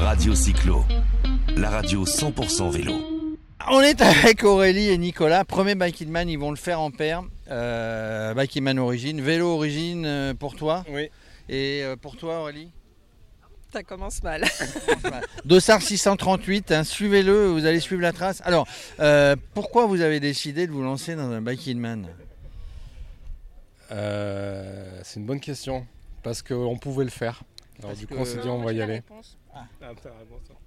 Radio Cyclo, la radio 100% vélo. On est avec Aurélie et Nicolas. Premier Bike Man, ils vont le faire en paire. Euh, Bike Man Origine. Vélo Origine euh, pour toi. Oui. Et euh, pour toi, Aurélie Ça commence mal. Dossard 638, hein, suivez-le, vous allez suivre la trace. Alors, euh, pourquoi vous avez décidé de vous lancer dans un Bike Man Euh, c'est une bonne question. Parce qu'on pouvait le faire. Alors du coup, on s'est dit on va y aller.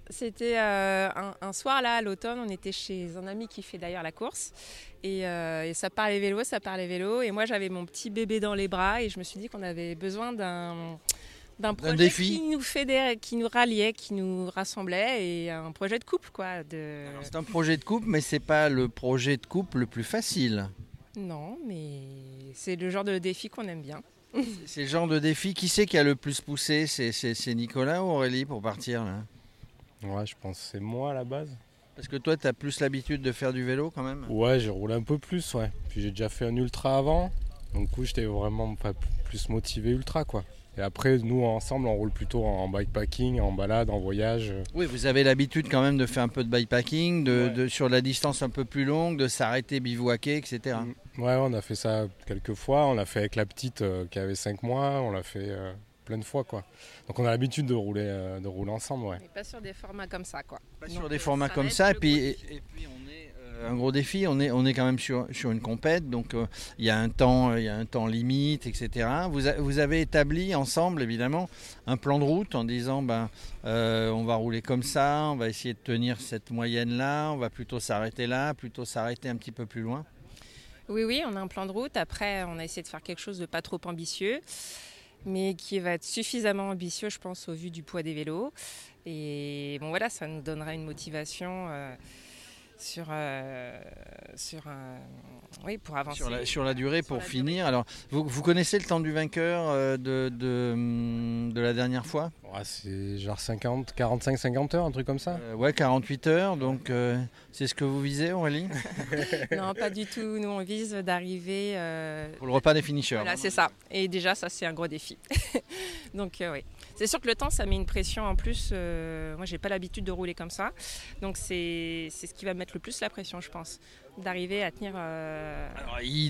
C'était euh, un, un soir là à l'automne, on était chez un ami qui fait d'ailleurs la course et, euh, et ça parlait vélo, ça parlait vélo et moi j'avais mon petit bébé dans les bras et je me suis dit qu'on avait besoin d'un d'un projet défi. qui nous fédérait, qui nous ralliait, qui nous rassemblait et un projet de couple quoi. De... C'est un projet de couple, mais c'est pas le projet de couple le plus facile. Non, mais c'est le genre de défi qu'on aime bien. C'est le genre de défi. Qui c'est qui a le plus poussé? C'est Nicolas ou Aurélie pour partir là? Ouais, je pense que c'est moi à la base. Parce que toi, tu as plus l'habitude de faire du vélo quand même? Ouais, j'ai roulé un peu plus, ouais. Puis j'ai déjà fait un ultra avant. Donc du coup, j'étais vraiment pas plus motivé ultra, quoi. Et après, nous, ensemble, on roule plutôt en bikepacking, en balade, en voyage. Oui, vous avez l'habitude quand même de faire un peu de bikepacking, de, Ouais. de- sur la distance un peu plus longue, de s'arrêter, bivouaquer, etc. Mm. Ouais, on a fait ça quelques fois. On l'a fait avec la petite euh, qui avait 5 mois. On l'a fait euh, plein de fois, quoi. Donc on a l'habitude de rouler, euh, de rouler ensemble, ouais. Mais pas sur des formats comme ça quoi. Pas Donc, sur des formats comme ça. Et puis, gros et, défi. et puis on est un gros défi. On est, on est quand même sur, une compète, donc euh, il y a un temps, il y a un temps limite, etc. Vous, vous avez établi ensemble, évidemment, un plan de route en disant, ben, euh, on va rouler comme ça, on va essayer de tenir cette moyenne là, on va plutôt s'arrêter là, plutôt s'arrêter un petit peu plus loin. Oui, oui, on a un plan de route. Après, on a essayé de faire quelque chose de pas trop ambitieux, mais qui va être suffisamment ambitieux, je pense, au vu du poids des vélos. Et bon, voilà, ça nous donnera une motivation euh, sur, euh, sur un- oui, pour avancer. Sur la, sur la durée, Sur pour la finir. Alors, vous, vous connaissez le temps du vainqueur euh, de, de, de la dernière fois? Ouais, c'est genre 50, 45, 50 heures, un truc comme ça. Euh, Ouais, 48 heures. Donc, euh, c'est ce que vous visez, Aurélie? Non, pas du tout. Nous, on vise d'arriver. euh, Pour le repas des finishers. Voilà, c'est ça. Et déjà, ça, c'est un gros défi. Donc, euh, oui. C'est sûr que le temps, ça met une pression en plus. Euh, moi, j'ai pas l'habitude de rouler comme ça. Donc, c'est ce qui va mettre le plus la pression, je pense. D'arriver à tenir. euh,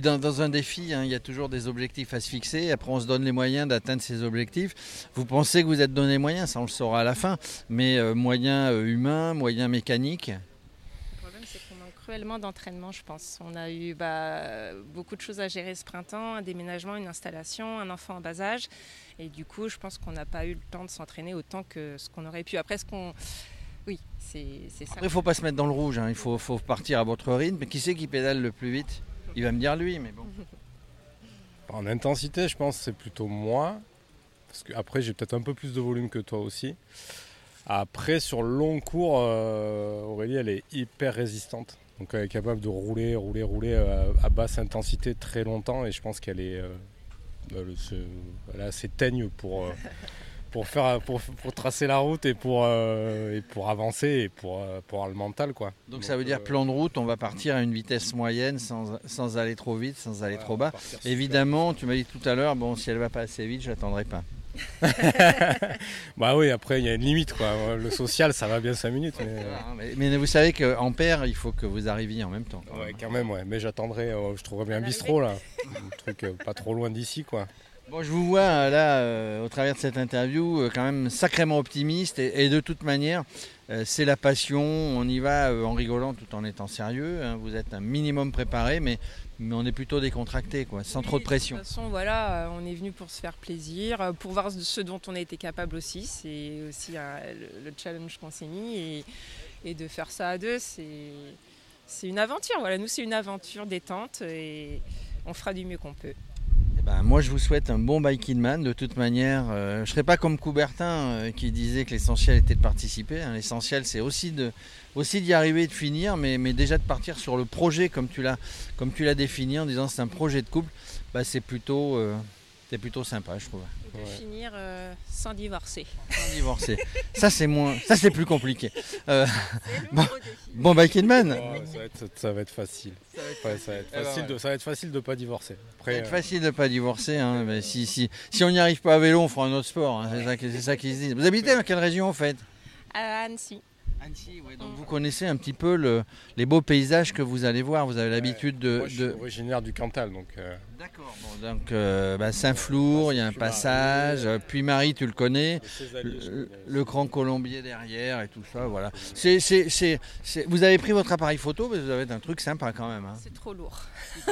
dans, un défi, hein, il y a toujours des objectifs à se fixer. Après, on se donne les moyens d'atteindre ces objectifs. Vous pensez que vous êtes donné moyens, ça on le saura à la fin. Mais euh, moyens euh, humains, moyens mécaniques? Le problème, c'est qu'on manque cruellement d'entraînement, je pense. On a eu bah, beaucoup de choses à gérer ce printemps un déménagement, une installation, un enfant en bas âge. Et du coup, je pense qu'on n'a pas eu le temps de s'entraîner autant que ce qu'on aurait pu. Après, ce qu'on. Oui, c'est c'est ça. Après, il faut pas se mettre dans le rouge. hein. Il faut, faut partir à votre rythme. Mais qui c'est qui pédale le plus vite? Il va me dire lui, mais bon. En intensité, je pense que c'est plutôt moi. Parce que après, j'ai peut-être un peu plus de volume que toi aussi. Après, sur le long cours, euh, Aurélie, elle est hyper résistante. Donc, elle est capable de rouler, rouler, rouler euh, à basse intensité très longtemps. Et je pense qu'elle est, euh, elle, se- elle a assez teigne pour, euh, pour, faire, pour, pour tracer la route et pour, euh, et pour avancer et pour, euh, pour avoir le mental. Quoi. Donc, ça veut dire euh, plan de route, on va partir à une vitesse moyenne sans, sans aller trop vite, sans aller trop bas. Évidemment, tu m'as dit tout à l'heure, bon, si elle va pas assez vite, je l'attendrai pas. Bah oui, après, il y a une limite. Quoi. Le social, ça va bien 5 minutes. Mais, euh, Mais, mais vous savez qu'en paire, il faut que vous arriviez en même temps. Ouais, quand même, ouais. Mais j'attendrai, euh, je trouverai bien un bistrot là. un truc euh, pas trop loin d'ici, quoi. Bon, je vous vois euh, là, euh, au travers de cette interview, euh, quand même sacrément optimiste. Et, et de toute manière, euh, c'est la passion. On y va en rigolant tout en étant sérieux. hein. Vous êtes un minimum préparé, mais, mais on est plutôt décontracté, quoi, sans trop de pression. De toute façon, voilà, on est venu pour se faire plaisir, pour voir ce dont on a été capable aussi. C'est aussi le, le challenge qu'on s'est mis. Et, et de faire ça à deux, c'est c'est une aventure. Voilà, nous, c'est une aventure détente et on fera du mieux qu'on peut. Ben, moi, je vous souhaite un bon biking man. De toute manière, euh, je ne serai pas comme Coubertin euh, qui disait que l'essentiel était de participer. hein. L'essentiel, c'est aussi de aussi d'y arriver et de finir, mais, déjà de partir sur le projet comme tu l'as défini en disant c'est un projet de couple. Bah, c'est plutôt euh, c'est plutôt sympa, je trouve. Et de Ouais. finir euh, sans divorcer. Sans divorcer. ça, c'est moins, ça c'est plus compliqué. Euh, Bon. bon biking man. Ouais, ça, va être, ça va être facile. Ouais, ça, va être facile ouais. de, ça va être facile de pas divorcer. Ça va être euh, facile de pas divorcer. hein, mais si, si, si on n'y arrive pas à vélo, on fera un autre sport. hein, c'est ça, ça qu'ils se disent. Vous habitez dans quelle région en fait? À Annecy. Annecy, ouais, donc vous connaissez un petit peu le- les beaux paysages que vous allez voir. Vous avez l'habitude de. Moi, je suis de- originaire du Cantal, donc euh, D'accord. Bon, donc euh, bah, Saint-Flour, il y a un passage. euh, Puy-Marie, tu le connais. le Grand Colombier derrière et tout ça, voilà. C'est, c'est, c'est, c'est- Vous avez pris votre appareil photo, mais vous avez un truc sympa quand même. hein. C'est trop lourd.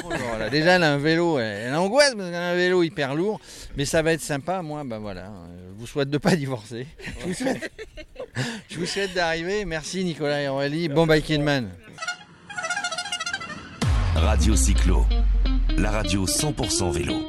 Voilà, Déjà, elle a un vélo, elle, elle angoisse parce qu'elle a un vélo hyper lourd, mais ça va être sympa. Moi, ben voilà, euh, je vous souhaite de pas divorcer. Je vous souhaite, je vous souhaite d'arriver. Merci Nicolas et Aurélie. Bon Biking Man. Radio Cyclo, la radio 100% vélo.